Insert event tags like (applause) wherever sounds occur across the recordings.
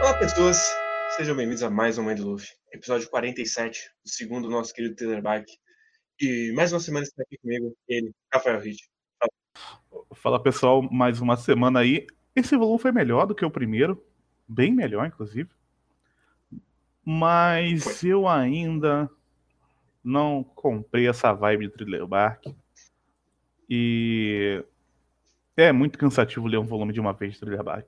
Olá, pessoas. Sejam bem-vindos a mais um Mãe do Luffy, episódio 47, o segundo do nosso querido Taylor Bike. E mais uma semana está aqui comigo, ele, Rafael Ritt. Fala pessoal, mais uma semana aí. Esse volume foi melhor do que o primeiro, bem melhor, inclusive. Mas foi. eu ainda não comprei essa vibe de Thriller Bark. E é muito cansativo ler um volume de uma vez de Thriller.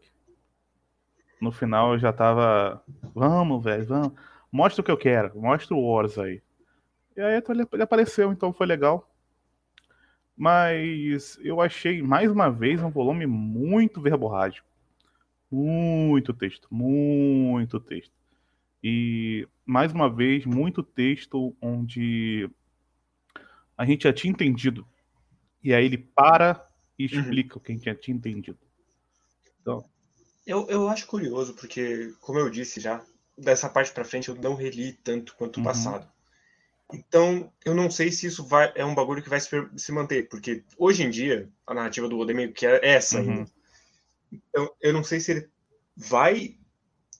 No final eu já tava. Vamos, velho, vamos. Mostra o que eu quero, mostra o Wars aí. E aí ele apareceu, então foi legal. Mas eu achei mais uma vez um volume muito verborrágico. Muito texto, muito texto. E mais uma vez, muito texto onde a gente já tinha entendido. E aí ele para e uhum. explica uhum. o que a gente tinha entendido. Então. Eu, eu acho curioso, porque, como eu disse já, dessa parte para frente eu não reli tanto quanto o uhum. passado. Então, eu não sei se isso vai, é um bagulho que vai se, se manter, porque hoje em dia a narrativa do Oda meio que é essa uhum. ainda. Então, eu não sei se ele vai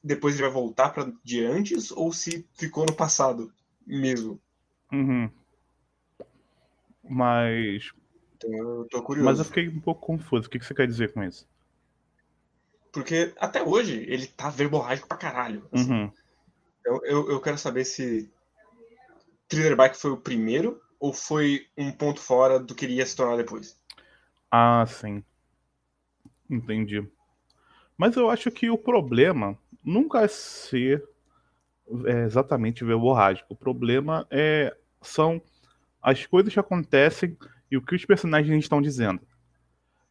depois ele vai voltar para de antes ou se ficou no passado mesmo. Uhum. Mas. Então, eu tô curioso. Mas eu fiquei um pouco confuso. O que você quer dizer com isso? Porque até hoje ele tá verborrágico pra caralho. Assim. Uhum. Eu, eu, eu quero saber se Thriller Bike foi o primeiro ou foi um ponto fora do que iria se tornar depois? Ah, sim. Entendi. Mas eu acho que o problema nunca é ser é, exatamente verborrágico. O problema é são as coisas que acontecem e o que os personagens estão dizendo.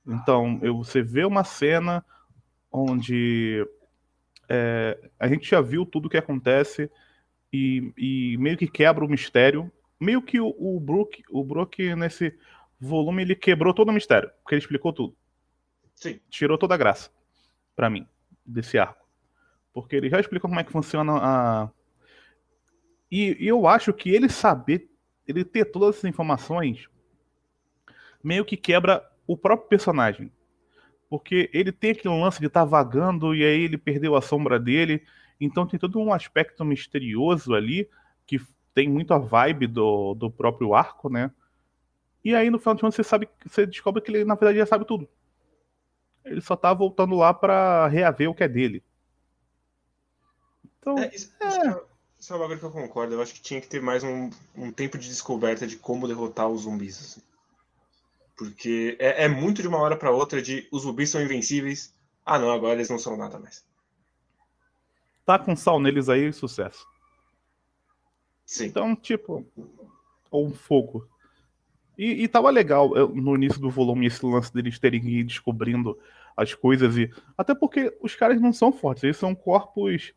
Então, eu, você vê uma cena onde é, a gente já viu tudo o que acontece e, e meio que quebra o mistério. Meio que o, o Brook, o Brook nesse volume ele quebrou todo o mistério, porque ele explicou tudo. Sim. Tirou toda a graça para mim desse arco. Porque ele já explicou como é que funciona a e, e eu acho que ele saber, ele ter todas essas informações meio que quebra o próprio personagem. Porque ele tem aquele lance de estar tá vagando e aí ele perdeu a sombra dele então tem todo um aspecto misterioso ali que tem muito a vibe do, do próprio arco, né? E aí no final de contas você sabe, você descobre que ele na verdade já sabe tudo. Ele só tá voltando lá para reaver o que é dele. Então, é, isso, é... Isso, é, é uma coisa que eu concordo. Eu acho que tinha que ter mais um, um tempo de descoberta de como derrotar os zumbis. Assim. Porque é, é muito de uma hora para outra de os zumbis são invencíveis. Ah, não, agora eles não são nada mais. Tá com sal neles aí, sucesso. Sim. Então, tipo, ou um fogo. E, e tava legal no início do volume esse lance deles terem que ir descobrindo as coisas e até porque os caras não são fortes, eles são corpos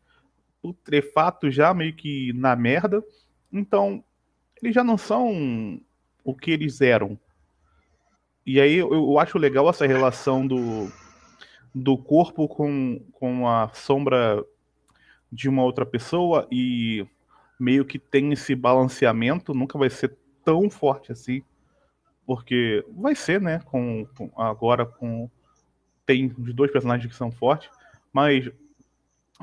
putrefatos já meio que na merda. Então, eles já não são o que eles eram. E aí eu, acho legal essa relação do, do corpo com, com a sombra de uma outra pessoa e meio que tem esse balanceamento, nunca vai ser tão forte assim, porque vai ser, né? Com, com agora com tem os dois personagens que são fortes, mas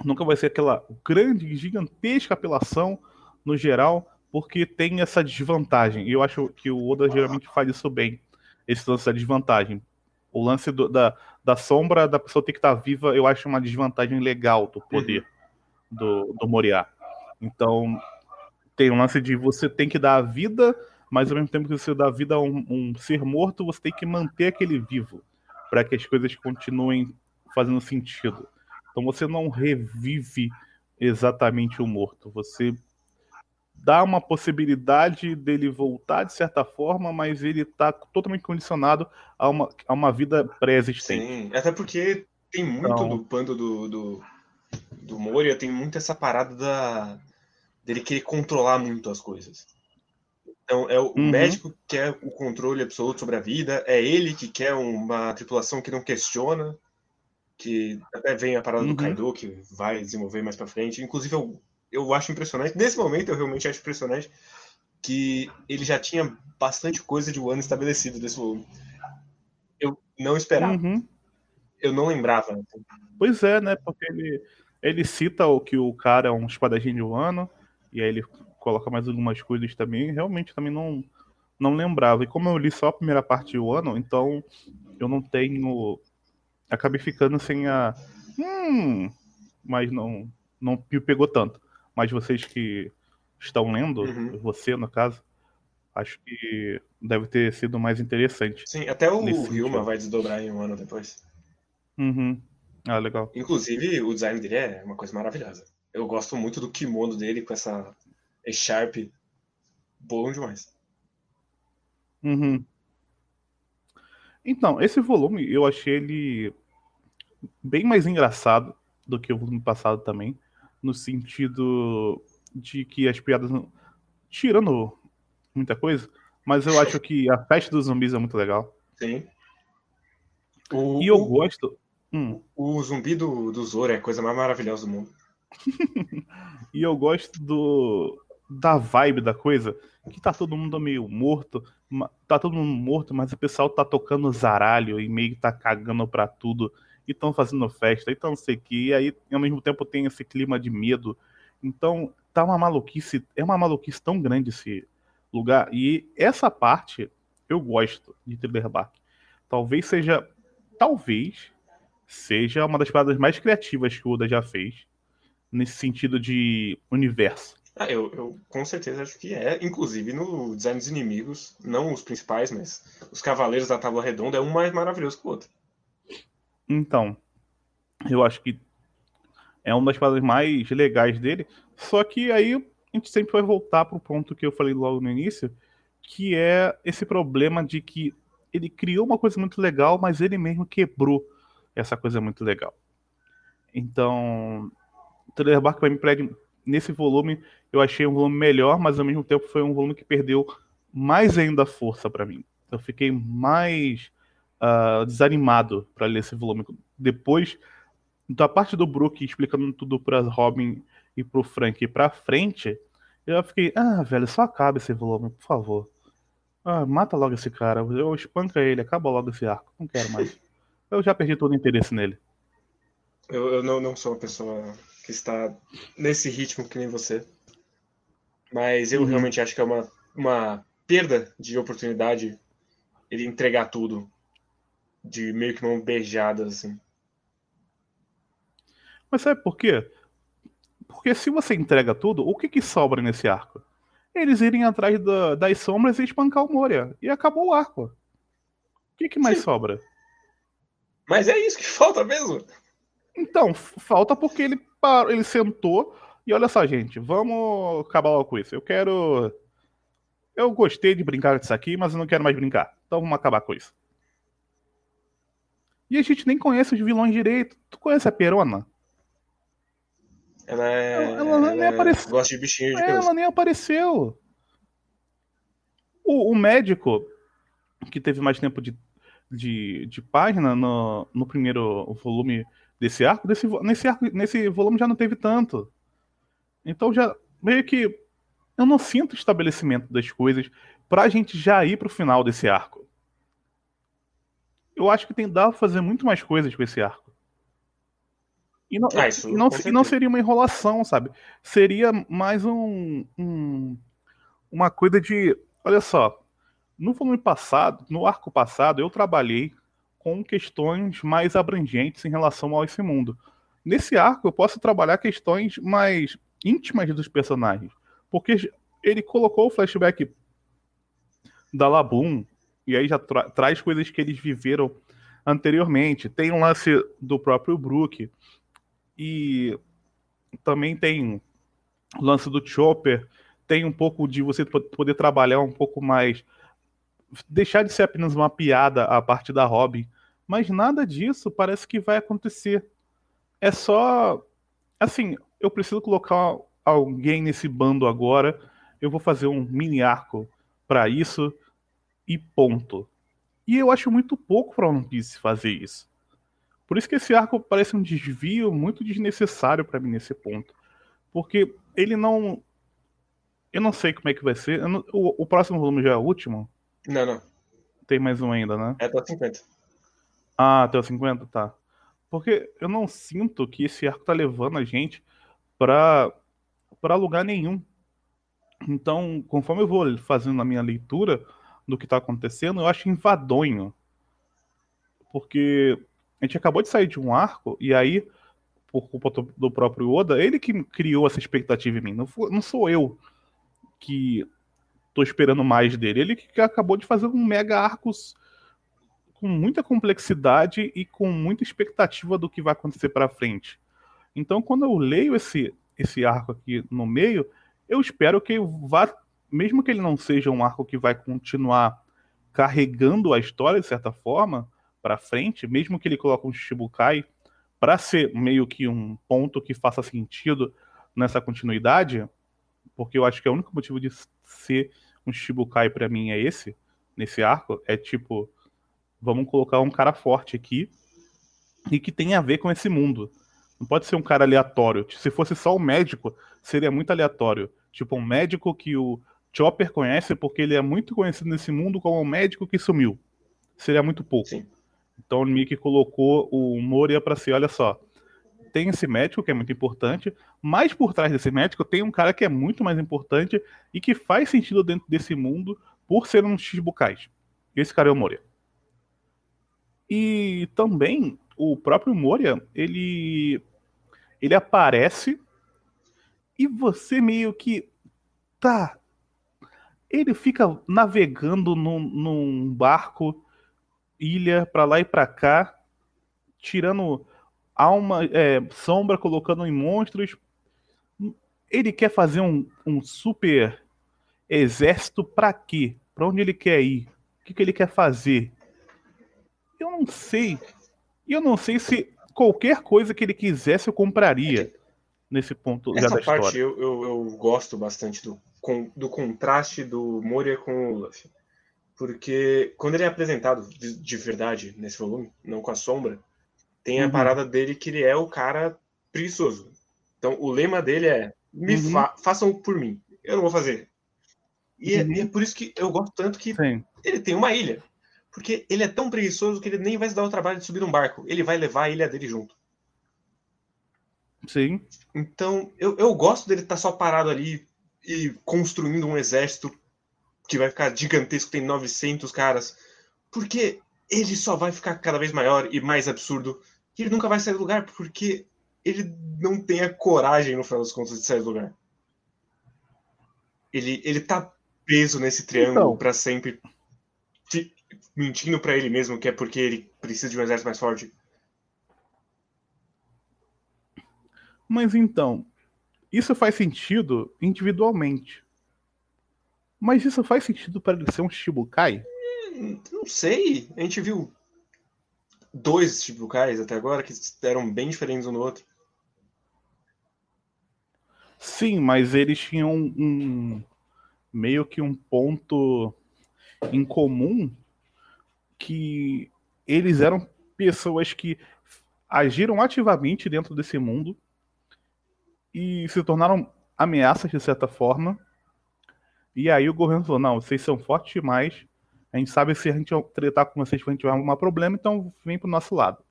nunca vai ser aquela grande, gigantesca apelação no geral, porque tem essa desvantagem. E eu acho que o Oda geralmente faz isso bem, esse lance da desvantagem. O lance do, da, da sombra da pessoa ter que estar viva, eu acho uma desvantagem legal do poder. Do, do Moriá. Então, tem um lance de você tem que dar a vida, mas ao mesmo tempo que você dá a vida a um, um ser morto, você tem que manter aquele vivo, para que as coisas continuem fazendo sentido. Então você não revive exatamente o morto, você dá uma possibilidade dele voltar de certa forma, mas ele está totalmente condicionado a uma, a uma vida pré-existente. Sim, até porque tem muito então, do pano do, do, do Moria tem muito essa parada da, dele querer controlar muito as coisas. Então, é o uhum. médico que quer o controle absoluto sobre a vida, é ele que quer uma tripulação que não questiona, que até vem a parada uhum. do Kaido, que vai desenvolver mais para frente. Inclusive, eu, eu acho impressionante, nesse momento eu realmente acho impressionante que ele já tinha bastante coisa de ano estabelecido desse volume. Eu não esperava. Uhum. Eu não lembrava. Pois é, né? Porque ele, ele cita o que o cara é um espadachim de ano, e aí ele coloca mais algumas coisas também. Realmente também não, não lembrava. E como eu li só a primeira parte do ano, então eu não tenho. Acabei ficando sem a. Hum, mas não, não me pegou tanto. Mas vocês que estão lendo, uhum. você no caso, acho que deve ter sido mais interessante. Sim, até o Ryuma vai desdobrar em um ano depois. Uhum. Ah, legal. Inclusive, o design dele é uma coisa maravilhosa. Eu gosto muito do kimono dele com essa E-Sharp. Bom demais. Uhum. Então, esse volume eu achei ele bem mais engraçado do que o volume passado também, no sentido de que as piadas, tirando muita coisa, mas eu acho que a festa dos zumbis é muito legal. Sim. O, e eu gosto. Hum. O zumbi do, do Zoro é a coisa mais maravilhosa do mundo. (laughs) e eu gosto do da vibe da coisa, que tá todo mundo meio morto, tá todo mundo morto, mas o pessoal tá tocando zaralho e meio que tá cagando pra tudo, e estão fazendo festa, e tão não sei o que, e aí ao mesmo tempo tem esse clima de medo. Então, tá uma maluquice, é uma maluquice tão grande esse lugar, e essa parte eu gosto de Thriller. Talvez seja, talvez seja uma das paradas mais criativas que o Oda já fez, nesse sentido de universo ah, eu, eu com certeza acho que é. Inclusive no design dos inimigos, não os principais, mas os Cavaleiros da Tábua Redonda é um mais maravilhoso que o outro. Então, eu acho que é uma das paradas mais legais dele. Só que aí a gente sempre vai voltar pro ponto que eu falei logo no início, que é esse problema de que ele criou uma coisa muito legal, mas ele mesmo quebrou essa coisa muito legal. Então, o Thriller Bark vai me nesse volume eu achei um volume melhor, mas ao mesmo tempo foi um volume que perdeu mais ainda força para mim. Eu fiquei mais uh, desanimado para ler esse volume. Depois da parte do Brook explicando tudo para Robin e pro Frank para frente, eu fiquei, ah, velho, só acaba esse volume, por favor. Ah, mata logo esse cara, eu espanca ele, acaba logo esse arco, não quero mais. (laughs) Eu já perdi todo o interesse nele. Eu, eu não, não sou uma pessoa que está nesse ritmo que nem você. Mas eu uhum. realmente acho que é uma, uma perda de oportunidade ele entregar tudo de meio que mão beijada, assim. Mas sabe por quê? Porque se você entrega tudo, o que, que sobra nesse arco? Eles irem atrás da, das sombras e espancar o Moria. E acabou o arco. O que, que mais Sim. sobra? Mas é isso que (laughs) falta mesmo. Então, falta porque ele parou, ele sentou e olha só, gente, vamos acabar logo com isso. Eu quero. Eu gostei de brincar com isso aqui, mas eu não quero mais brincar. Então vamos acabar com isso. E a gente nem conhece os vilões direito. Tu conhece a Perona? Ela é. Ela, ela, ela nem apareceu. Gosta de bichinho de é, Ela nem apareceu. O, o, médico, que teve mais tempo de, de, de página no, no primeiro volume desse arco, desse, nesse, arco, nesse volume já não teve tanto. Então já meio que eu não sinto o estabelecimento das coisas pra gente já ir pro final desse arco. Eu acho que tem dá pra fazer muito mais coisas com esse arco. E não, ah, e não, e não seria uma enrolação, sabe? Seria mais um, um, uma coisa de. Olha só, no volume passado, no arco passado, eu trabalhei com questões mais abrangentes em relação ao esse mundo. Nesse arco, eu posso trabalhar questões mais íntimas dos personagens. Porque ele colocou o flashback da Labum, e aí já tra traz coisas que eles viveram anteriormente. Tem um lance do próprio Brook, e também tem o lance do Chopper, tem um pouco de você poder trabalhar um pouco mais. Deixar de ser apenas uma piada a parte da Robin mas nada disso parece que vai acontecer. É só. Assim, eu preciso colocar alguém nesse bando agora. Eu vou fazer um mini arco para isso e ponto. E eu acho muito pouco para One Piece fazer isso. Por isso que esse arco parece um desvio muito desnecessário para mim nesse ponto. Porque ele não. Eu não sei como é que vai ser. Não... O, o, próximo volume já é o último? Não, não. Tem mais um ainda, né? É até 50. Ah, até o 50? Tá. Porque eu não sinto que esse arco tá levando a gente pra, pra lugar nenhum. Então, conforme eu vou fazendo a minha leitura do que tá acontecendo, eu acho invadonho. Porque a gente acabou de sair de um arco, e aí, por culpa do próprio Oda, ele que criou essa expectativa em mim. Não, não sou eu que tô esperando mais dele. Ele que acabou de fazer um mega arcos com muita complexidade e com muita expectativa do que vai acontecer para frente. Então, quando eu leio esse, esse arco aqui no meio, eu espero que vá, mesmo que ele não seja um arco que vai continuar carregando a história de certa forma para frente, mesmo que ele coloque um Shichibukai para ser meio que um ponto que faça sentido nessa continuidade, porque eu acho que o único motivo de ser um Shichibukai para mim é esse, nesse arco, é tipo, vamos colocar um cara forte aqui e que tem a ver com esse mundo. Não pode ser um cara aleatório. Se fosse só o médico, seria muito aleatório. Tipo, um médico que o Chopper conhece porque ele é muito conhecido nesse mundo como um médico que sumiu. Seria muito pouco. Sim. Então o Mickey colocou o Moria para ser, olha só, tem esse médico que é muito importante, mas por trás desse médico tem um cara que é muito mais importante e que faz sentido dentro desse mundo por ser um X-Bucais. Esse cara é o Moria. E também o próprio Moria, ele ele aparece e você meio que tá ele fica navegando num, num barco ilha para lá e para cá, tirando alma, é, sombra, colocando em monstros. Ele quer fazer um, um super exército para quê? Para onde ele quer ir? O que, que ele quer fazer? Eu não sei. Eu não sei se qualquer coisa que ele quisesse eu compraria nesse ponto Essa da parte história. Eu, eu, eu, gosto bastante do, com, do contraste do Moria com o Luffy. Porque quando ele é apresentado de, de verdade nesse volume, não com a sombra, tem a uhum. parada dele que ele é o cara preguiçoso. Então o lema dele é: me uhum. fa façam por mim, eu não vou fazer. E, uhum. é, e, é, por isso que eu gosto tanto que Sim. ele tem uma ilha. Porque ele é tão preguiçoso que ele nem vai se dar o trabalho de subir num barco. Ele vai levar a ilha dele junto. Sim. Então, eu, eu gosto dele estar tá só parado ali e construindo um exército que vai ficar gigantesco, tem 900 caras, porque ele só vai ficar cada vez maior e mais absurdo, e ele nunca vai sair do lugar, porque ele não tem a coragem, no final das contas, de sair do lugar. Ele, ele tá preso nesse triângulo então... para sempre, mentindo para ele mesmo que é porque ele precisa de um exército mais forte. Mas então, isso faz sentido individualmente. Mas isso faz sentido para ele ser um Shibukai? Hum, não sei. A gente viu dois Shibukais até agora que eram bem diferentes um do outro. Sim, mas eles tinham um, meio que um ponto em comum que eles eram pessoas que agiram ativamente dentro desse mundo e se tornaram ameaças de certa forma e aí o governo falou: não, vocês são fortes demais. A gente sabe se a gente tratar com vocês a gente tiver algum problema, então vem pro nosso lado.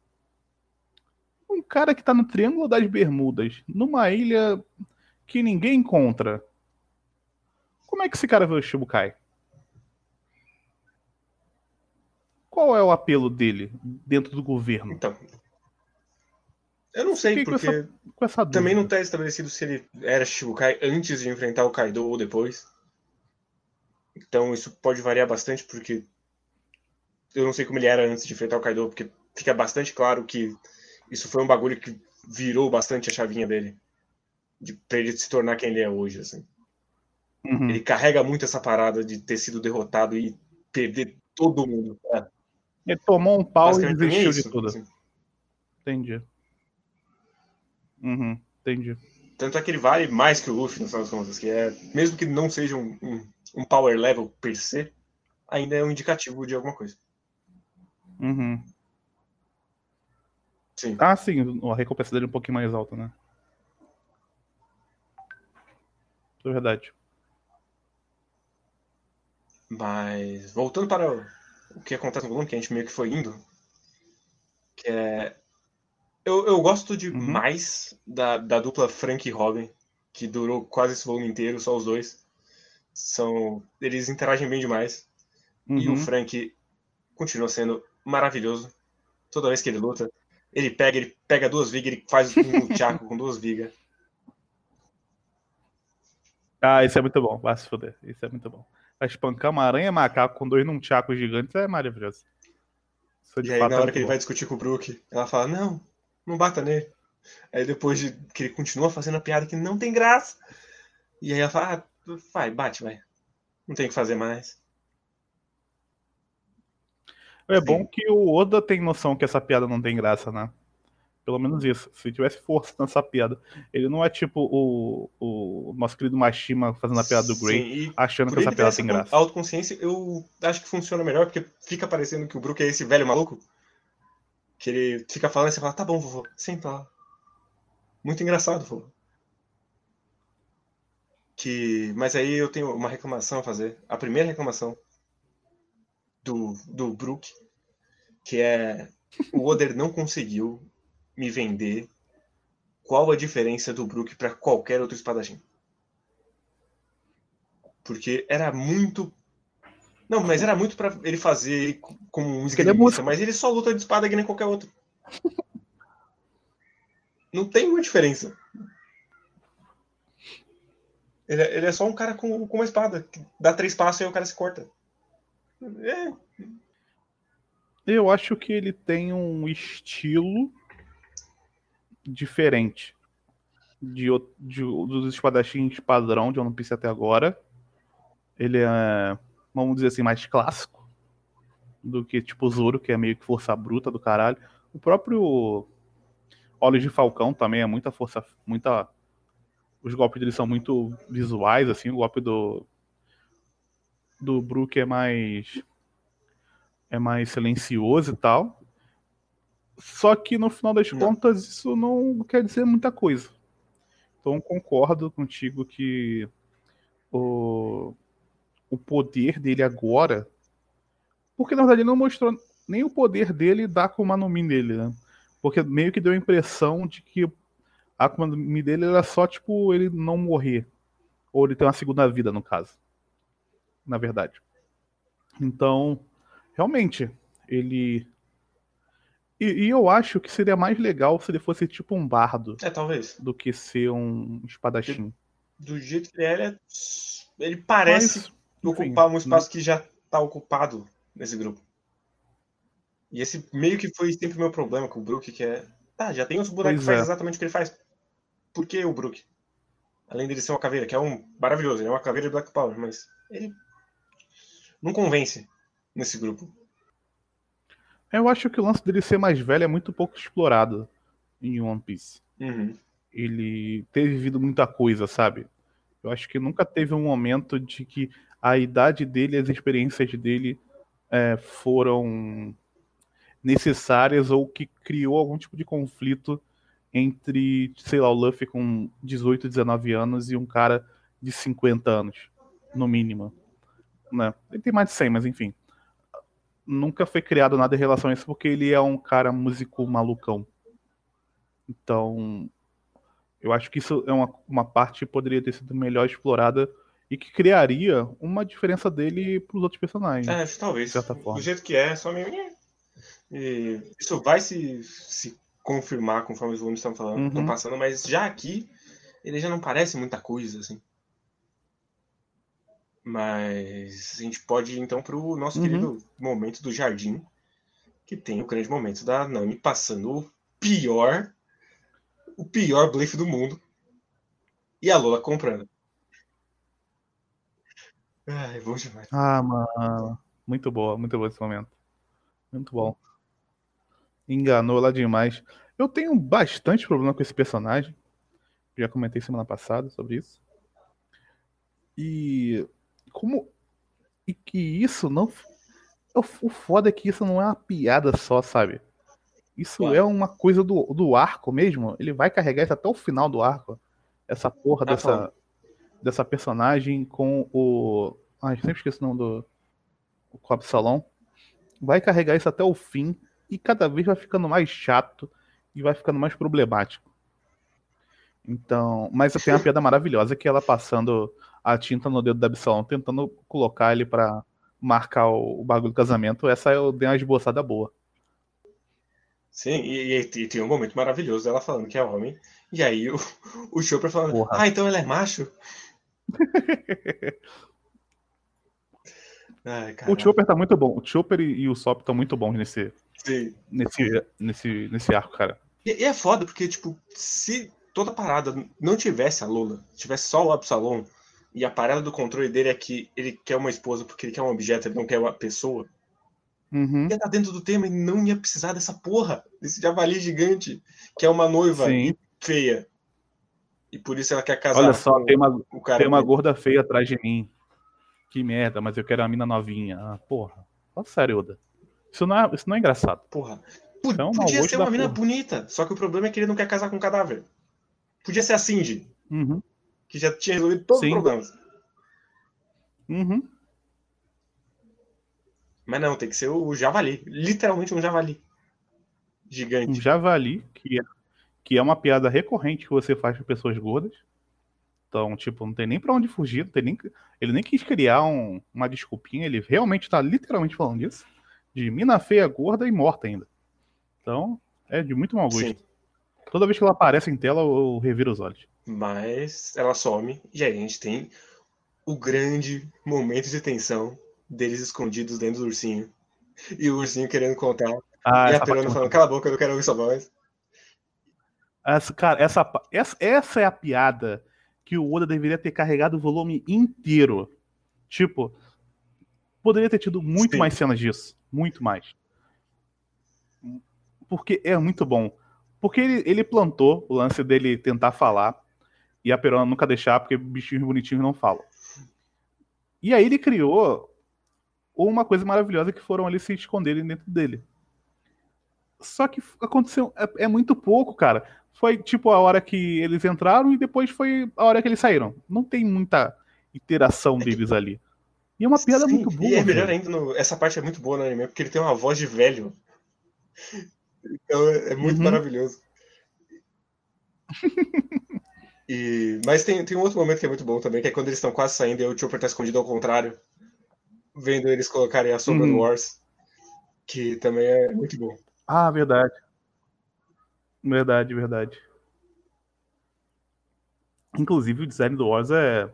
Um cara que tá no Triângulo das Bermudas, numa ilha que ninguém encontra. Como é que esse cara vê o Shibukai? Qual é o apelo dele dentro do governo? Então, eu não sei, porque essa, essa também não está estabelecido se ele era Shibukai antes de enfrentar o Kaido ou depois. Então isso pode variar bastante, porque eu não sei como ele era antes de enfrentar o Kaido, porque fica bastante claro que isso foi um bagulho que virou bastante a chavinha dele. De, pra ele se tornar quem ele é hoje, assim. Uhum. Ele carrega muito essa parada de ter sido derrotado e perder todo mundo. É. Ele tomou um pau e desistiu é isso, de tudo. Assim. Entendi. Uhum, entendi. Tanto é que ele vale mais que o Luffy, no final das contas, que é, mesmo que não seja um, um um power level per se, ainda é um indicativo de alguma coisa. Uhum. Sim. Ah, sim, a recompensa dele é um pouquinho mais alta, né? É verdade. Mas, voltando para o que acontece no volume, que a gente meio que foi indo, que é Eu, eu gosto demais uhum. da, da dupla Frank e Robin, que durou quase esse volume inteiro, só os dois. São, eles interagem bem demais. Uhum. E o uhum. Frank continua sendo maravilhoso. Toda vez que ele luta, ele pega, ele pega duas vigas, ele faz um (laughs) tchaco com duas vigas. Ah, isso é muito bom. Vai se foder. Isso é muito bom. Vai espancar uma aranha macaco com dois num tchaco gigante é maravilhoso. e aí, na hora que ele vai discutir com o Brook, ela fala: Não, não bata nele. Aí depois de que ele continua fazendo a piada que não tem graça. E aí ela fala: ah, Vai, bate, vai. Não tem o que fazer mais. É Sim. bom que o Oda tem noção que essa piada não tem graça, né? Pelo menos isso. Se tivesse força nessa piada. Ele não é tipo o, o nosso querido Mashima fazendo a piada do Grey, Sim, achando que essa piada tem graça. Autoconsciência, eu acho que funciona melhor, porque fica parecendo que o Brook é esse velho maluco. Que ele fica falando e você fala, tá bom, vovô, senta lá. Muito engraçado, vovô. Que... Mas aí eu tenho uma reclamação a fazer. A primeira reclamação do, do Brook, que é o Oder não conseguiu me vender qual a diferença do Brook para qualquer outro espadachim. Porque era muito. Não, mas era muito para ele fazer como um esgrimista, mas ele só luta de espada que nem qualquer outro. Não tem uma diferença. Ele é, ele é só um cara com, com uma espada. Que dá três passos e o cara se corta. É. Eu acho que ele tem um estilo diferente de, de, dos espadachins padrão de One Piece até agora. Ele é, vamos dizer assim, mais clássico do que tipo Zoro, que é meio que força bruta do caralho. O próprio Olhos de Falcão também é muita força, muita os golpes dele são muito visuais assim, o golpe do do Brook é mais é mais silencioso e tal. Só que no final das contas isso não quer dizer muita coisa. Então concordo contigo que o, o poder dele agora. Porque na verdade ele não mostrou nem o poder dele da Akuma no Mi dele, né? Porque meio que deu a impressão de que a Akuma no Mi dele era só tipo ele não morrer. Ou ele ter uma segunda vida, no caso. Na verdade. Então, realmente, ele e, e, eu acho que seria mais legal se ele fosse tipo um bardo. É, talvez. Do que ser um espadachim. Do jeito que ele é, ele parece Mas, ocupar um espaço né? que já tá ocupado nesse grupo. E esse meio que foi sempre o meu problema com o Brook, que é. Tá, já tem uns bonecos que faz é. exatamente o que ele faz. Por que o Brook? Além dele ser uma caveira, que é um maravilhoso, ele é uma caveira de Black Power, mas ele não convence nesse grupo. Eu acho que o lance dele ser mais velho é muito pouco explorado em One Piece. Uhum. Ele ter vivido muita coisa, sabe? Eu acho que nunca teve um momento de que a idade dele, as experiências dele é, foram necessárias ou que criou algum tipo de conflito entre, sei lá, o Luffy com 18, 19 anos e um cara de 50 anos, no mínimo. Né? Ele tem mais de 100, mas enfim nunca foi criado nada em relação a isso, porque ele é um cara músico malucão. Então, eu acho que isso é uma, uma parte que poderia ter sido melhor explorada e que criaria uma diferença dele para os outros personagens. É, talvez. De certa forma. Do jeito que é, só meio. E isso vai se, se confirmar conforme os volumes estão falando, estão uhum. passando, mas já aqui ele já não parece muita coisa, assim. Mas a gente pode ir então para o nosso uhum. querido momento do jardim, que tem o grande momento da Nami passando o pior, o pior blefe do mundo, e a Lola comprando. Ai, bom demais. Ah, mano. Muito boa, muito bom esse momento. Muito bom. Enganou lá demais. Eu tenho bastante problema com esse personagem. Já comentei semana passada sobre isso. E como. E que isso não. O foda é que isso não é uma piada só, sabe? Isso é uma coisa do, do arco mesmo. Ele vai carregar isso até o final do arco. Essa porra ah, dessa, dessa personagem com o. Ai, sempre esqueci o nome do. O Cobb Salão. Vai carregar isso até o fim. E cada vez vai ficando mais chato. e vai ficando mais problemático. Então, mas tem uma (laughs) piada maravilhosa que ela passando a tinta no dedo da Absalom, tentando colocar ele para marcar o, o, bagulho do casamento. Essa eu dei uma esboçada boa. Sim, e, e, e, tem um momento maravilhoso dela falando que é homem. E aí o, o Chopper falando, Porra. ah, então ela é macho? (laughs) Ai, o Chopper tá muito bom. O Chopper e, e o Sop estão muito bons nesse, nesse, nesse, nesse arco, cara. E, e, é foda, porque, tipo, se toda parada não tivesse a Lola, tivesse só o Absalom, e a parada do controle dele é que ele quer uma esposa porque ele quer um objeto, ele não quer uma pessoa, uhum. ia estar dentro do tema e não ia precisar dessa porra, desse javali gigante, que é uma noiva Sim. feia. E por isso ela quer casar. Olha só, tem uma, tem uma gorda feia atrás de mim. Que merda, mas eu quero a mina novinha. Ah, porra. Fala sério, Oda. Isso não é, isso não é engraçado. Porra. é podia ser uma mina porra. bonita, só que o problema é que ele não quer casar com um cadáver. Podia ser a Cindy. Uhum. Que já tinha resolvido todos Sim. os problemas. Uhum. Mas não, tem que ser o javali. Literalmente um javali. Gigante. Um javali, que é, que é uma piada recorrente que você faz para pessoas gordas. Então, tipo, não tem nem para onde fugir. Não tem nem, ele nem quis criar um, uma desculpinha. Ele realmente tá literalmente falando disso. De mina feia, gorda e morta ainda. Então, é de muito mau gosto. Sim. Toda vez que ela aparece em tela, eu reviro os olhos. Mas ela some e aí a gente tem o grande momento de tensão deles escondidos dentro do ursinho. E o ursinho querendo contar. Ah, e a Perona falando, cala a boca, eu não quero ouvir sua voz. Essa, cara, essa, essa, essa é a piada que o Oda deveria ter carregado o volume inteiro. Tipo, poderia ter tido muito Sim. mais cenas disso. Muito mais. Porque é muito bom. Porque ele, ele plantou o lance dele tentar falar e a Perona nunca deixar, porque bichinhos bonitinhos não falam. E aí ele criou uma coisa maravilhosa que foram ali se esconderem dentro dele. Só que aconteceu. É, é, muito pouco, cara. Foi tipo a hora que eles entraram e depois foi a hora que eles saíram. Não tem muita interação é deles ali. E é uma piada Sim, muito boa. E é melhor ainda, no... essa parte é muito boa no anime, porque ele tem uma voz de velho. Então é, é muito uhum. maravilhoso. (laughs) e, mas tem, tem um outro momento que é muito bom também, que é quando eles estão quase saindo e o Chopper tá escondido ao contrário, vendo eles colocarem a sombra no Wars, que também é muito bom. Ah, verdade. Verdade, verdade. Inclusive o design do Wars é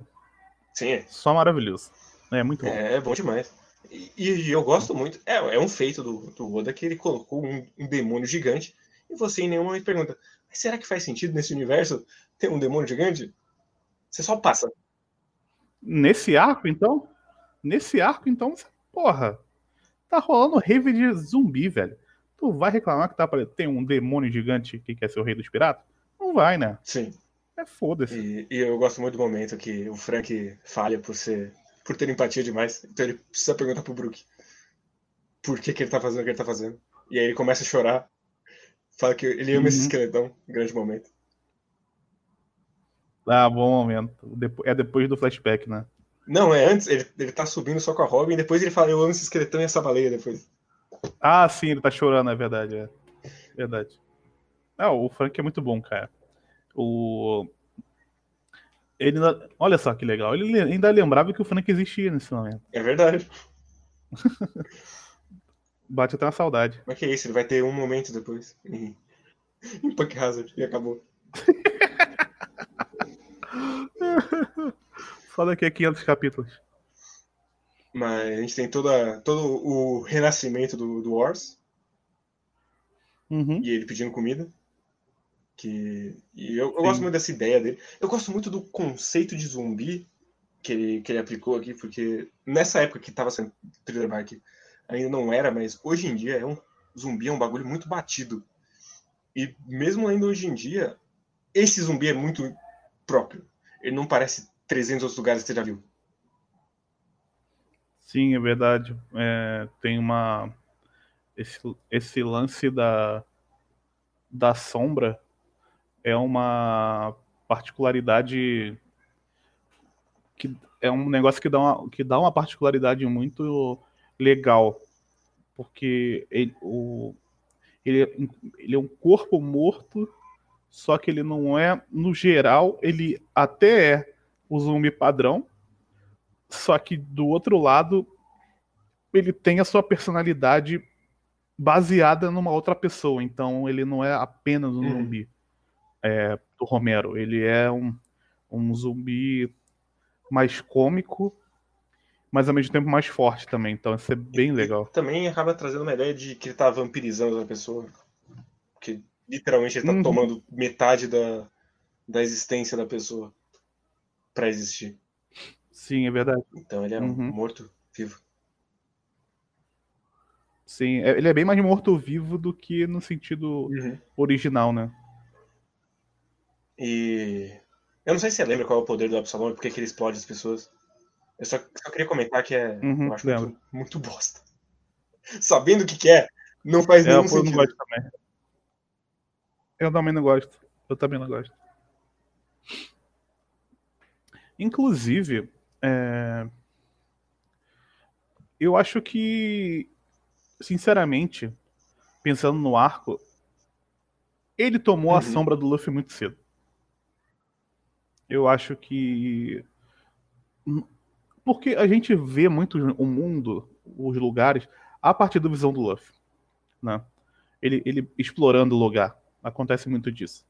Sim, só maravilhoso. É muito bom. É, é bom demais. E, e, eu gosto muito. É, é um feito do, do Oda que ele colocou um, um demônio gigante e você em nenhum momento pergunta: será que faz sentido nesse universo ter um demônio gigante? Você só passa. Nesse arco, então? Nesse arco, então, porra, tá rolando rave de zumbi, velho. Tu vai reclamar que tá tem um demônio gigante que quer ser o rei dos piratas? Não vai, né? Sim. É foda-se. E, e, eu gosto muito do momento que o Frank falha por ser por ter empatia demais. Então ele precisa perguntar pro Brook por que, que ele tá fazendo o que ele tá fazendo. E aí ele começa a chorar. Fala que ele ama uhum. esse esqueletão. Grande momento. Ah, bom momento. É depois do flashback, né? Não, é antes. Ele, ele tá subindo só com a Robin. E depois ele fala: Eu amo esse esqueletão e essa baleia depois. Ah, sim, ele tá chorando, é verdade. É. Verdade. Ah, o Frank é muito bom, cara. O ele ainda, olha só que legal. Ele ainda lembrava que o Frank existia nesse momento. É verdade. (laughs) Bate até uma saudade. Mas que é isso, ele vai ter um momento depois. Em, em Punk Hazard e acabou. (laughs) Só daqui a 500 capítulos. Mas a gente tem toda, todo o renascimento do, do Wars. Uhum. E ele pedindo comida. Que, e eu, eu gosto muito dessa ideia dele. Eu gosto muito do conceito de zumbi que ele, que ele aplicou aqui, porque nessa época que estava sendo Thriller Bark ainda não era, mas hoje em dia é um zumbi é um bagulho muito batido. E mesmo ainda hoje em dia, esse zumbi é muito próprio. Ele não parece 300 outros lugares que você já viu. Sim, é verdade. É, tem uma. Esse, esse lance da, da sombra é uma particularidade que é um negócio que dá uma, que dá uma particularidade muito legal, porque ele, o, Ele, é ele é um corpo morto, só que ele não é, no geral, ele até é o zumbi padrão, só que do outro lado, ele tem a sua personalidade baseada numa outra pessoa. Então ele não é apenas um hum. zumbi é, do Romero. Ele é um, um zumbi mais cômico, mas ao mesmo tempo mais forte também. Então isso é bem legal. E também acaba trazendo uma ideia de que ele tá vampirizando a pessoa. Que literalmente ele tá uhum. tomando metade da, da existência da pessoa para existir. Sim, é verdade. Então ele é uhum. morto vivo. Sim, é, ele é bem mais morto-vivo do que no sentido uhum. original, né? E. Eu não sei se você lembra qual é o poder do Absalom e por que ele explode as pessoas. Eu só, só queria comentar que é. Uhum, eu acho muito, muito, bosta. (laughs) Sabendo o que, que é, não faz é, nenhum sentido. Não gosto também. Eu também não gosto. Eu também não gosto. Inclusive, é... eu acho que, sinceramente, pensando no arco, ele tomou uhum. a sombra do Luffy muito cedo. Eu acho que. Porque a gente vê muito o mundo, os lugares, a partir da visão do Luffy. Né? Ele, ele explorando o lugar. Acontece muito disso.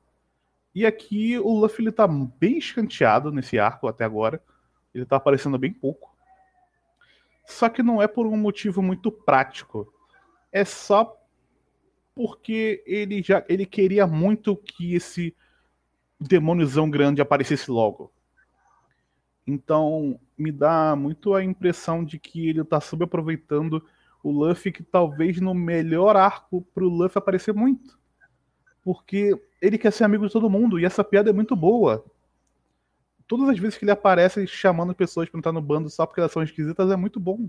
E aqui o Luffy ele tá bem escanteado nesse arco até agora. Ele tá aparecendo bem pouco. Só que não é por um motivo muito prático. É só porque ele já ele queria muito que esse demôniozão grande aparecesse logo. Então, me dá muito a impressão de que ele tá subaproveitando o Luffy que talvez no melhor arco pro Luffy aparecer muito. Porque ele quer ser amigo de todo mundo e essa piada é muito boa. Todas as vezes que ele aparece chamando pessoas pra entrar no bando só porque elas são esquisitas é muito bom.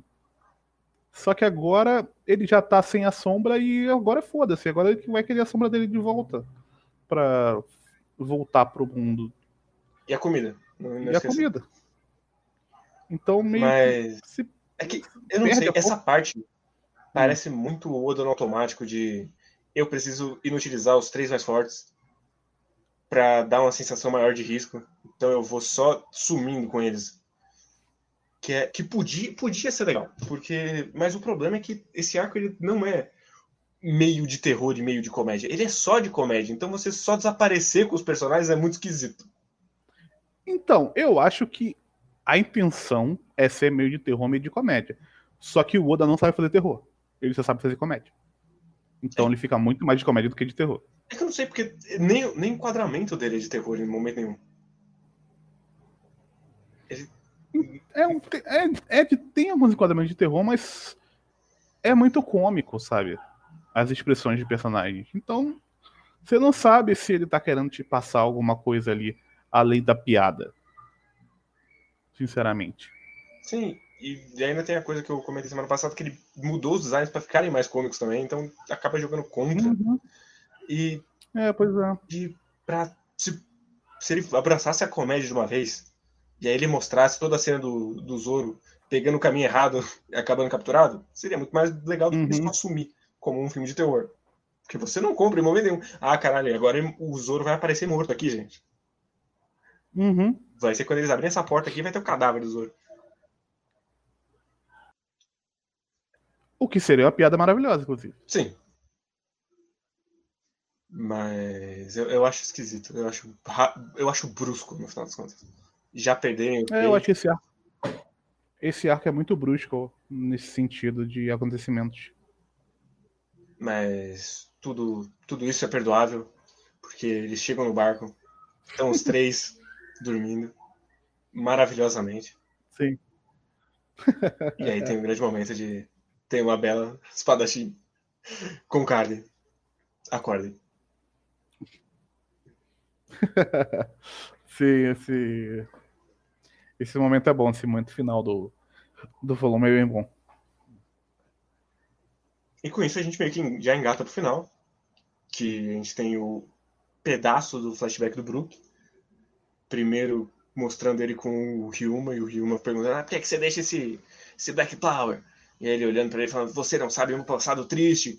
Só que agora ele já tá sem a sombra e agora foda-se. Agora ele vai querer a sombra dele de volta. Pra voltar pro mundo. E a comida. Não, não e a comida. Então meio Mas... que É que, eu não sei, essa parte parece muito o Oda no automático de eu preciso inutilizar os três mais fortes para dar uma sensação maior de risco. Então eu vou só sumindo com eles. Que, é, que podia, podia ser legal. porque Mas o problema é que esse arco ele não é meio de terror e meio de comédia. Ele é só de comédia. Então você só desaparecer com os personagens é muito esquisito. Então, eu acho que a intenção é ser meio de terror, meio de comédia. Só que o Oda não sabe fazer terror. Ele só sabe fazer comédia. Então é. ele fica muito mais de comédia do que de terror. É que eu não sei, porque nem, nem enquadramento dele é de terror em momento nenhum. Ele... É, um, é, é tem alguns enquadramentos de terror, mas é muito cômico, sabe? As expressões de personagens. Então, você não sabe se ele tá querendo te passar alguma coisa ali além da piada. Sinceramente. Sim, e ainda tem a coisa que eu comentei semana passada, que ele mudou os designs para ficarem mais cômicos também, então acaba jogando contra. Uhum. E. É, pois é. Pra, se, se ele abraçasse a comédia de uma vez, e aí ele mostrasse toda a cena do, do Zoro pegando o caminho errado e acabando capturado, seria muito mais legal do que isso uhum. assumir como um filme de terror. Porque você não compra em momento nenhum. Ah, caralho, agora o Zoro vai aparecer morto aqui, gente. Uhum. Vai ser quando eles abrirem essa porta aqui, vai ter o cadáver do Zoro. O que seria uma piada maravilhosa, inclusive. Sim. Mas eu, eu acho esquisito. Eu acho, eu acho brusco, no final das contas. Já perderem. É, eu acho que esse arco. Esse arco é muito brusco nesse sentido de acontecimentos. Mas tudo, tudo isso é perdoável. Porque eles chegam no barco. Estão os três (laughs) dormindo. Maravilhosamente. Sim. E aí tem um grande momento de tem uma bela espadachim com carne. Acordem. (laughs) sim, esse, esse momento é bom, esse momento final do, do volume é bem bom. E com isso a gente meio que já engata pro final. Que a gente tem o pedaço do flashback do Brook. Primeiro mostrando ele com o Ryuma e o Ryuma perguntando: ah, por que, é que você deixa esse, esse Black Flower? E ele olhando para ele falando: Você não sabe um passado triste.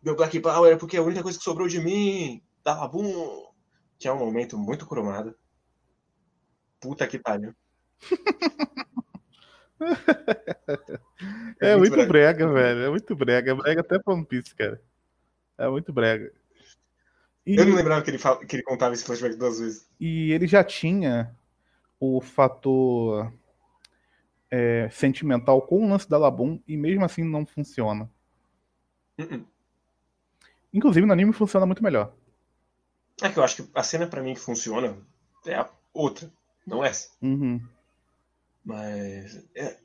meu Black Power é porque é a única coisa que sobrou de mim, dá bum, que é um momento muito cromado. Puta que pariu. é, é, muito, muito brega. brega. velho. É muito brega. É brega até pra One Piece, cara. É muito brega. E... Eu não lembrava que ele, fala, que ele contava esse flashback duas vezes. E ele já tinha o fator é, sentimental com o lance da Labum e mesmo assim não funciona. Uh -uh. Inclusive no anime funciona muito melhor. É que eu acho que a cena para mim que funciona é a outra, não essa. Uhum. Mas é,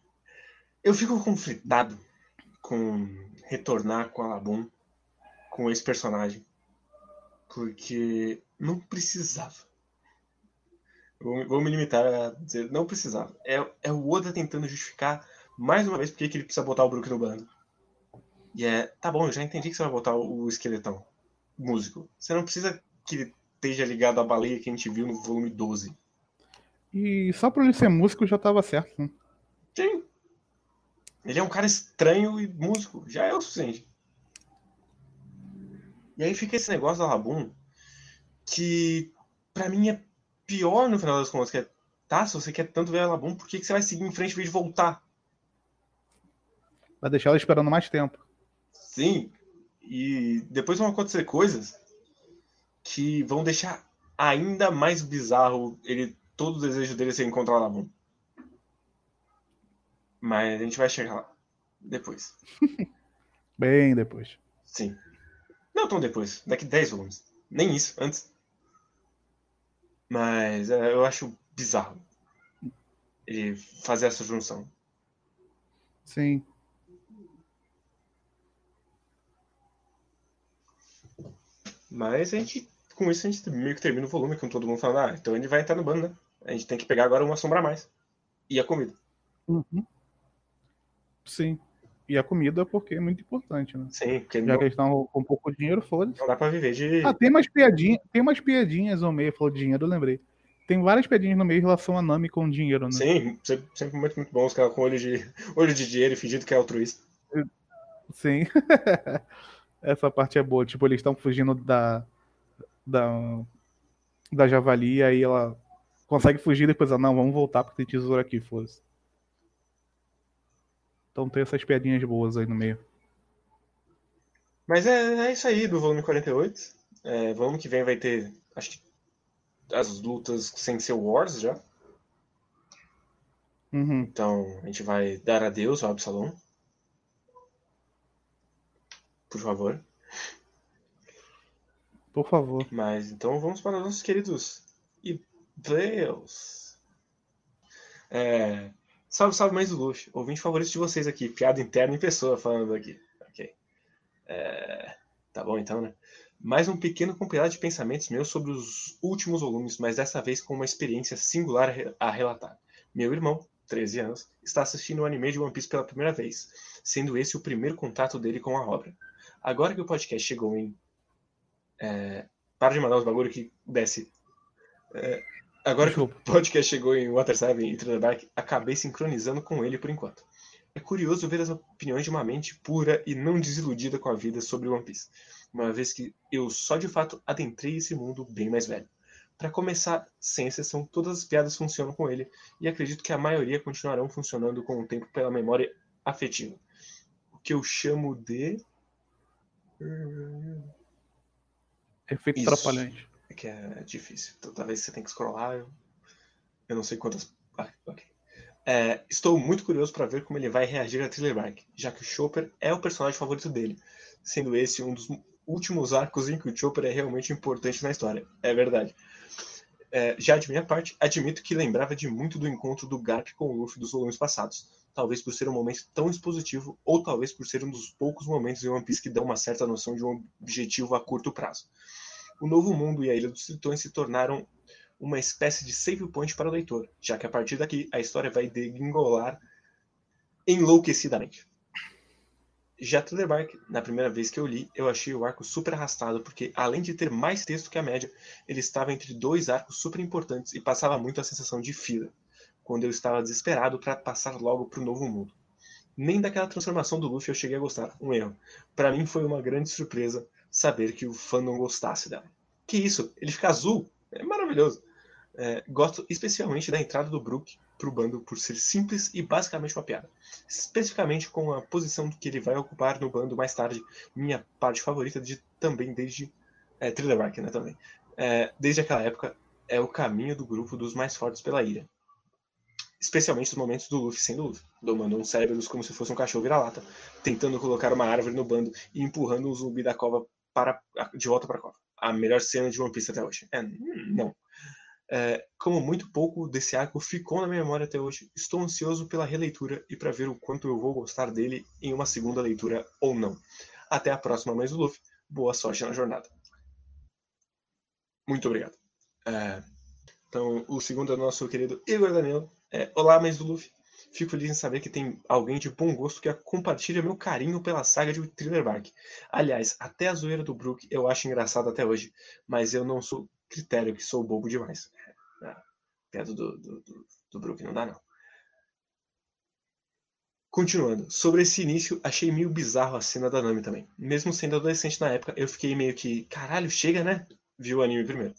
eu fico conflitado com retornar com a Labum, com esse personagem. Porque não precisava. Vou, vou me limitar a dizer, não precisava. É, é o Oda tentando justificar mais uma vez porque que ele precisa botar o Brook no bando. E é, tá bom, eu já entendi que você vai botar o, o esqueletão músico. Você não precisa que ele esteja ligado à baleia que a gente viu no volume 12. E só por ele ser músico já tava certo, né? Sim. Ele é um cara estranho e músico. Já é o suficiente. E aí fica esse negócio da Labum que para mim é pior no final das contas. Que é, tá, se você quer tanto ver a Labum, por que, que você vai seguir em frente em vez de voltar? Vai deixar ela esperando mais tempo. Sim. E depois vão acontecer coisas que vão deixar ainda mais bizarro ele todo o desejo dele ser encontrar a Labum. Mas a gente vai chegar lá. Depois. (laughs) Bem depois. Sim. Não tão depois, daqui 10 volumes. Nem isso, antes. Mas é, eu acho bizarro ele fazer essa junção. Sim. Mas a gente, com isso, a gente meio que termina o volume, com todo mundo falando, ah, então ele vai entrar no bando, né? A gente tem que pegar agora uma sombra a mais. E a comida. Uhum. Sim. E a comida porque é muito importante, né? Sim, porque Já não... que eles estão com pouco dinheiro, foda-se. Não dá pra viver de. Ah, tem umas piadinhas, tem umas piadinhas no meio, falou de dinheiro, eu lembrei. Tem várias piadinhas no meio em relação a Nami com dinheiro, né? Sim, sempre muito, muito bom os caras com olho de, (laughs) olho de dinheiro e fingindo que é altruísta. Sim. (laughs) Essa parte é boa. Tipo, eles estão fugindo da. Da. Da javali, aí ela consegue fugir e depois ela, não, vamos voltar porque tem tesouro aqui, foda-se. Então tem essas piadinhas boas aí no meio. Mas é, é isso aí do volume 48. É, volume que vem vai ter, acho que, as lutas sem ser Wars já. Uhum. Então a gente vai dar adeus ao Absalom. Por favor. Por favor. Mas então vamos para os nossos queridos Ibleus. É, Salve, salve, mães do luxo. Ouvinte favorito de vocês aqui. Piada interna em pessoa falando aqui. Ok. É... Tá bom então, né? Mais um pequeno compilado de pensamentos meus sobre os últimos volumes, mas dessa vez com uma experiência singular a relatar. Meu irmão, 13 anos, está assistindo o anime de One Piece pela primeira vez, sendo esse o primeiro contato dele com a obra. Agora que o podcast chegou em. É... Para de mandar os bagulho que desce. É... Agora que o podcast chegou em Water 7 e Bark, acabei sincronizando com ele por enquanto. É curioso ver as opiniões de uma mente pura e não desiludida com a vida sobre One Piece, uma vez que eu só de fato adentrei esse mundo bem mais velho. Para começar, sem exceção, todas as piadas funcionam com ele, e acredito que a maioria continuarão funcionando com o tempo pela memória afetiva. O que eu chamo de. Efeito Isso. atrapalhante que é difícil. Então, talvez você tenha que scrollar. Eu, eu não sei quantas. Ah. É, estou muito curioso para ver como ele vai reagir a Thriller Bark, já que o Chopper é o personagem favorito dele, sendo esse um dos últimos arcos em que o Chopper é realmente importante na história. É verdade. É, já de minha parte, admito que lembrava de muito do encontro do Garp com o Luffy dos volumes passados, talvez por ser um momento tão expositivo, ou talvez por ser um dos poucos momentos em One Piece que dão uma certa noção de um objetivo a curto prazo o Novo Mundo e a Ilha dos Tritões se tornaram uma espécie de save point para o leitor, já que a partir daqui a história vai degringolar enlouquecidamente. Já Thriller Bark, na primeira vez que eu li, eu achei o arco super arrastado, porque além de ter mais texto que a média, ele estava entre dois arcos super importantes e passava muito a sensação de fila, quando eu estava desesperado para passar logo para o novo mundo. Nem daquela transformação do Luffy eu cheguei a gostar. Um erro. Para mim foi uma grande surpresa saber que o fã não gostasse dela. Que isso? Ele fica azul? É maravilhoso. É, gosto especialmente da entrada do Brook pro bando por ser simples e basicamente uma piada. Especificamente com a posição que ele vai ocupar no bando mais tarde, minha parte favorita de também desde é, Thriller Bark, né, também. É, desde aquela época, é o caminho do grupo dos mais fortes pela ilha. Especialmente nos momentos do Luffy sendo Luffy, domando um cérebros como se fosse um cachorro vira-lata, tentando colocar uma árvore no bando e empurrando um zumbi da cova para, de volta para a cova. A melhor cena de One Piece até hoje. É, não. É, como muito pouco desse arco ficou na minha memória até hoje, estou ansioso pela releitura e para ver o quanto eu vou gostar dele em uma segunda leitura ou não. Até a próxima, mais do Luffy. Boa sorte na jornada. Muito obrigado. É, então, o segundo é o nosso querido Igor Daniel. É, Olá, mais do Luffy. Fico feliz em saber que tem alguém de bom gosto que compartilha meu carinho pela saga de Thriller Bark. Aliás, até a zoeira do Brook eu acho engraçado até hoje, mas eu não sou critério que sou bobo demais. Perto do, do, do, do Brook não dá, não. Continuando, sobre esse início, achei meio bizarro a cena da Nami também. Mesmo sendo adolescente na época, eu fiquei meio que, caralho, chega, né? Viu o anime primeiro.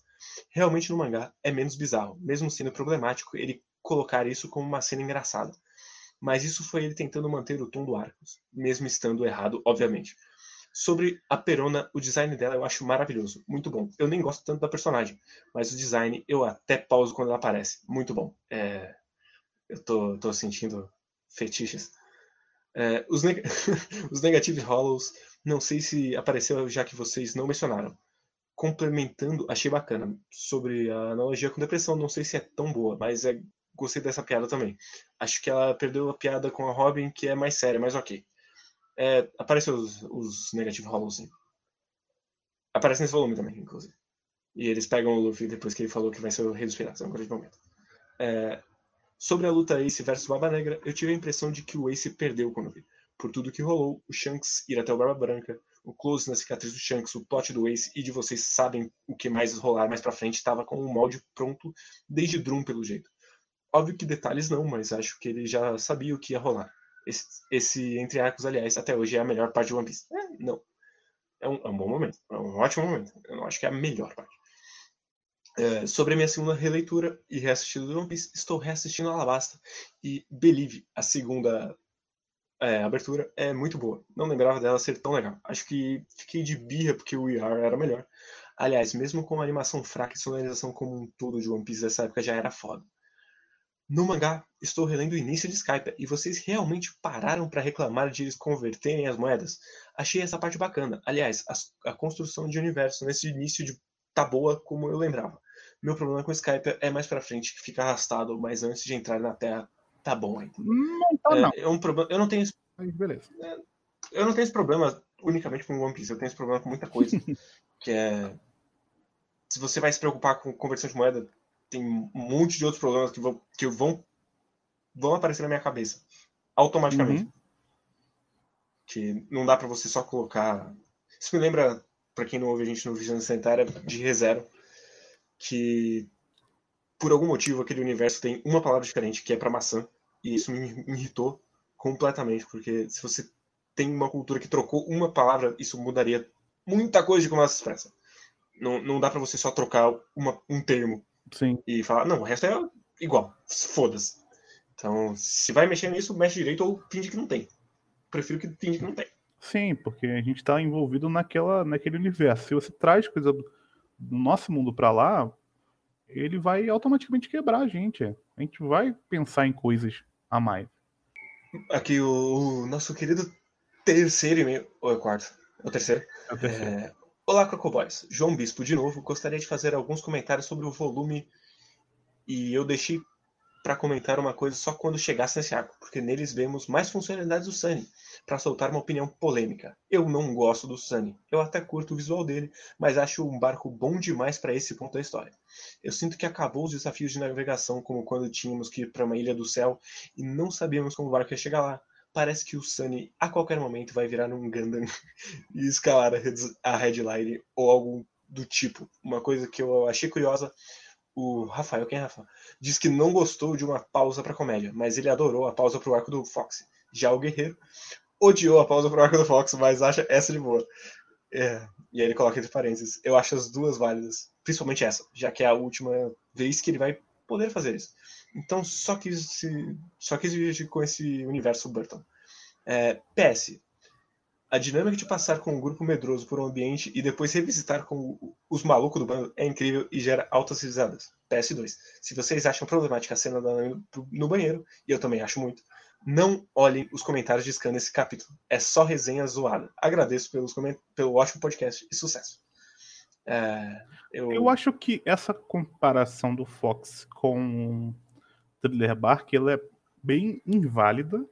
Realmente no mangá é menos bizarro, mesmo sendo problemático ele colocar isso como uma cena engraçada. Mas isso foi ele tentando manter o tom do Arcos, mesmo estando errado, obviamente. Sobre a Perona, o design dela eu acho maravilhoso, muito bom. Eu nem gosto tanto da personagem, mas o design eu até pauso quando ela aparece. Muito bom. É... Eu tô, tô sentindo fetiches. É, os, neg... (laughs) os Negative Hollows, não sei se apareceu já que vocês não mencionaram. Complementando, achei bacana. Sobre a analogia com depressão, não sei se é tão boa, mas é... gostei dessa piada também. Acho que ela perdeu a piada com a Robin, que é mais séria, mas ok. É, apareceu os, os Negative Hollows, sim. Aparece nesse volume também, inclusive. E eles pegam o Luffy depois que ele falou que vai ser o Rei dos Piratas, é um grande momento. É, sobre a luta Ace versus Barba Negra, eu tive a impressão de que o Ace perdeu quando vi. Por tudo que rolou, o Shanks ir até o Barba Branca, o close na cicatriz do Shanks, o plot do Ace e de vocês sabem o que mais rolar mais pra frente, estava com o molde pronto desde Drum, pelo jeito. Óbvio que detalhes não, mas acho que ele já sabia o que ia rolar. Esse, esse, entre arcos, aliás, até hoje é a melhor parte de One Piece. É, não. É um, é um, bom momento. É um ótimo momento. Eu não acho que é a melhor parte. É, sobre a minha segunda releitura e reassistido do One Piece, estou reassistindo Alabasta e Believe, a segunda é, abertura, é muito boa. Não lembrava dela ser tão legal. Acho que fiquei de birra porque o Are era melhor. Aliás, mesmo com a animação fraca e sonorização como um todo de One Piece dessa época já era foda. No mangá, estou relendo o início de Skype e vocês realmente pararam para reclamar de eles converterem as moedas? Achei essa parte bacana. Aliás, a, a, construção de universo nesse início de tá boa como eu lembrava. Meu problema com Skype é mais para frente, que fica arrastado, mas antes de entrar na Terra, tá bom ainda. Não tá, é, não. É um problema. Eu não tenho. Mas beleza. É, eu não tenho esse problema unicamente com One Piece, eu tenho esse problema com muita coisa. (laughs) que é. Se você vai se preocupar com conversão de moeda, tem um monte de outros problemas que vão, que vão, vão aparecer na minha cabeça automaticamente. Uhum. Que não dá para você só colocar. Isso me lembra, para quem não ouve a gente no Vigilância Sanitária, de ReZero, que por algum motivo aquele universo tem uma palavra diferente, que é para maçã, e isso me, me irritou completamente, porque se você tem uma cultura que trocou uma palavra, isso mudaria muita coisa de como ela se expressa. Não, não dá para você só trocar uma, um termo Sim. E falar, não, o resto é igual, foda-se. Então, se vai mexer nisso, mexe direito ou finge que não tem. Prefiro que finge que não tem. Sim, porque a gente está envolvido naquela, naquele universo. Se você traz coisa do, nosso mundo para lá, ele vai automaticamente quebrar a gente. A gente vai pensar em coisas a mais. Aqui o, o nosso querido terceiro e-mail. Ou é o quarto? É o terceiro? É o terceiro. É, Olá, Crocoboys. João Bispo de novo. Gostaria de fazer alguns comentários sobre o volume e eu deixei para comentar uma coisa só quando chegasse nesse arco, porque neles vemos mais funcionalidades do Sunny, para soltar uma opinião polêmica. Eu não gosto do Sunny. Eu até curto o visual dele, mas acho um barco bom demais para esse ponto da história. Eu sinto que acabou os desafios de navegação, como quando tínhamos que ir para uma ilha do céu e não sabíamos como o barco ia chegar lá parece que o Sunny a qualquer momento vai virar um Gundam (laughs) e escalar a headline ou algo do tipo. Uma coisa que eu achei curiosa. O Rafael, quem é Rafa? Diz que não gostou de uma pausa para comédia, mas ele adorou a pausa para o arco do Fox. Já o Guerreiro odiou a pausa pro arco do Fox, mas acha essa de boa. É, e aí ele coloca entre parênteses. Eu acho as duas válidas, principalmente essa, já que é a última vez que ele vai poder fazer isso. Então só quis, só quis dividir com esse universo Burton. É, PS. A dinâmica de passar com um grupo medroso por um ambiente e depois revisitar com os malucos do bando é incrível e gera altas risadas. PS2. Se vocês acham problemática a cena no banheiro, e eu também acho muito, não olhem os comentários de scan nesse capítulo. É só resenha zoada. Agradeço pelos pelo ótimo podcast e sucesso. É, eu... eu... acho que essa comparação do Fox com Thriller Bark ela é bem inválida,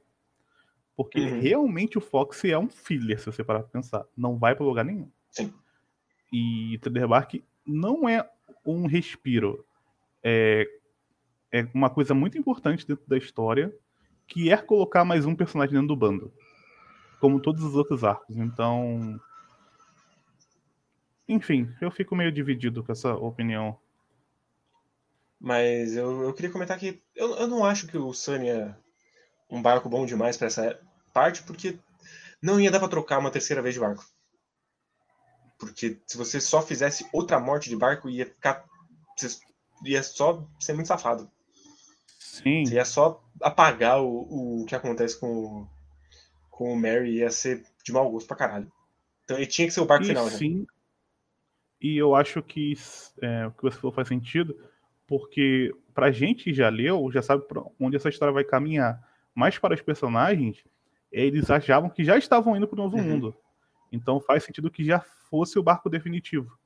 porque uhum. realmente o Fox é um filler, se você parar pra pensar. Não vai para lugar nenhum. Sim. E Thriller Bark não é um respiro. É, é uma coisa muito importante dentro da história que é colocar mais um personagem dentro do bando. Como todos os outros arcos. Então. Enfim, eu fico meio dividido com essa opinião. Mas eu, eu queria comentar que eu, eu não acho que o Sunny é um barco bom demais para essa parte, porque não ia dar pra trocar uma terceira vez de barco. Porque se você só fizesse outra morte de barco, ia ficar. ia só ser muito safado. Sim. Ia só apagar o, o que acontece com, com o Mary, ia ser de mau gosto pra caralho. Então ele tinha que ser o barco e final, Sim. Né? E eu acho que é, o que você falou faz sentido, porque pra gente que já leu, já sabe onde essa história vai caminhar. Mas para os personagens, eles achavam que já estavam indo para o novo uhum. mundo. Então faz sentido que já fosse o barco definitivo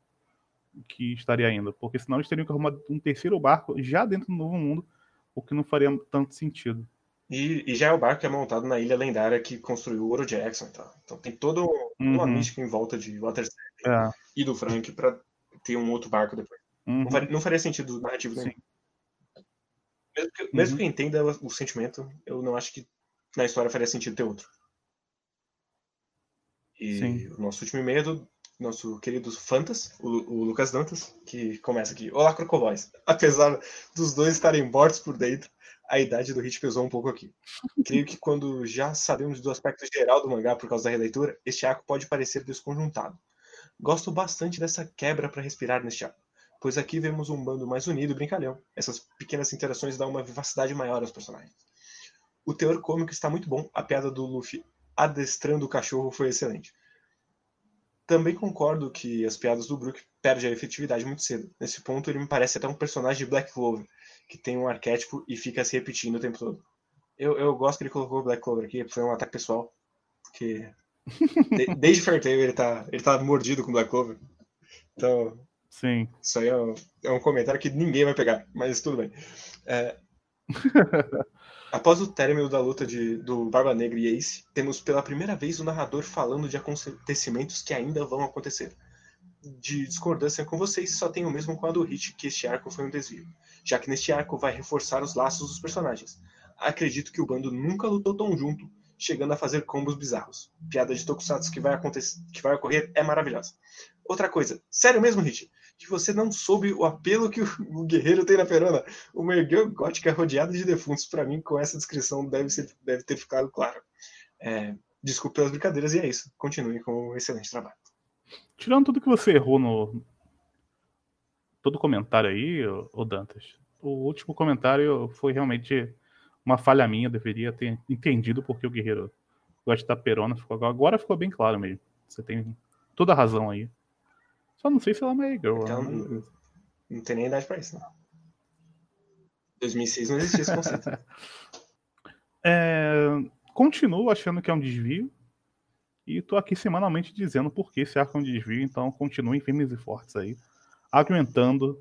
que estaria indo, porque senão eles teriam que arrumar um terceiro barco já dentro do novo mundo o que não faria tanto sentido. E, e, já é o barco que é montado na ilha lendária que construiu o Oro Jackson. Tá? Então tem toda uma uhum. mística em volta de Water é. e do Frank para ter um outro barco depois. Uhum. Não, faria, sentido narrativo nenhum. Mesmo que, mesmo uhum. que eu entenda o, sentimento, eu não acho que na história faria sentido ter outro. E Sim. o nosso último e-mail é do nosso querido Fantas, o, o Lucas Dantas, que começa aqui. Olá, Crocobóis. (laughs) Apesar dos dois estarem mortos por dentro, a idade do Hit pesou um pouco aqui. Creio que quando já sabemos do aspecto geral do mangá por causa da releitura, este arco pode parecer desconjuntado. Gosto bastante dessa quebra para respirar neste arco, pois aqui vemos um bando mais unido e brincalhão. Essas pequenas interações dão uma vivacidade maior aos personagens. O teor cômico está muito bom, a piada do Luffy adestrando o cachorro foi excelente. Também concordo que as piadas do Brook perdem a efetividade muito cedo. Nesse ponto, ele me parece até um personagem de Black Clover, que tem um arquétipo e fica se repetindo o tempo todo. Eu, eu gosto que ele colocou Black Clover aqui, foi um ataque pessoal, porque de, desde Fairtail ele tá, ele tá mordido com Black Clover. Então, Sim. isso aí é um, é um comentário que ninguém vai pegar, mas tudo bem. É... (laughs) Após o término da luta de, do Barba Negra e Ace, temos pela primeira vez o narrador falando de acontecimentos que ainda vão acontecer. De discordância com vocês, só tenho mesmo com a do Hit que este arco foi um desvio, já que neste arco vai reforçar os laços dos personagens. Acredito que o bando nunca lutou tão junto, chegando a fazer combos bizarros. Piada de Tokusatsu que vai, acontecer, que vai ocorrer é maravilhosa. Outra coisa, sério mesmo, Hit? Que você não soube o apelo que o, guerreiro tem na perona. O Mergel gótica é rodeado de defuntos. Para mim, com essa descrição, deve, ser, deve ter ficado claro. É, desculpe pelas brincadeiras e é isso. Continue com o excelente trabalho. Tirando tudo que você errou no. Todo comentário aí, ô Dantas. O último comentário foi realmente uma falha minha. deveria ter entendido porque o guerreiro gosta da perona. Agora ficou bem claro mesmo. Você tem toda a razão aí. Só não sei se ela é uma. Então, não, não tem nem idade pra isso, não. 2006 não existia esse conceito. (laughs) é, continuo achando que é um desvio. E tô aqui semanalmente dizendo por que esse arco é um desvio. Então continuem firmes e fortes aí. Argumentando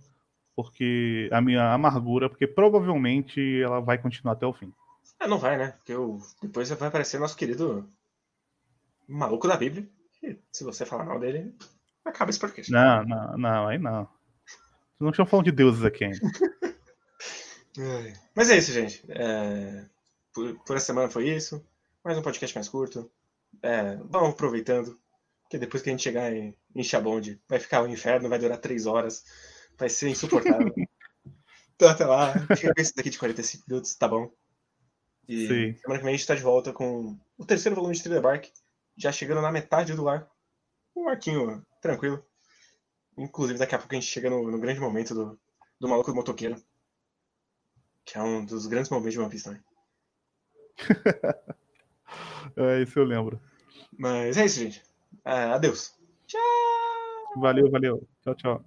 porque a minha amargura, porque provavelmente ela vai continuar até o fim. É, não vai, né? Porque eu, depois vai aparecer nosso querido maluco da Bíblia. E se você falar mal dele, Acaba esse podcast. Não, não, não, aí não. Não estamos falando de deuses aqui ainda. (laughs) Mas é isso, gente. É... Por, por, essa semana foi isso. Mais um podcast mais curto. É... Vamos aproveitando. Porque depois que a gente chegar em, em Chabonde, vai ficar o um inferno, vai durar três horas. Vai ser insuportável. (laughs) então até lá. Fica com esse daqui de 45 minutos, tá bom? E Sim. semana que vem a gente tá de volta com o terceiro volume de Thriller Bark, já chegando na metade do ar. Um arquinho tranquilo. Inclusive, daqui a pouco a gente chega no, no grande momento do, do maluco do motoqueiro. Que é um dos grandes momentos de One Piece também. (laughs) é, isso eu lembro. Mas é isso, gente. É, adeus. Tchau! Valeu, valeu. Tchau, tchau.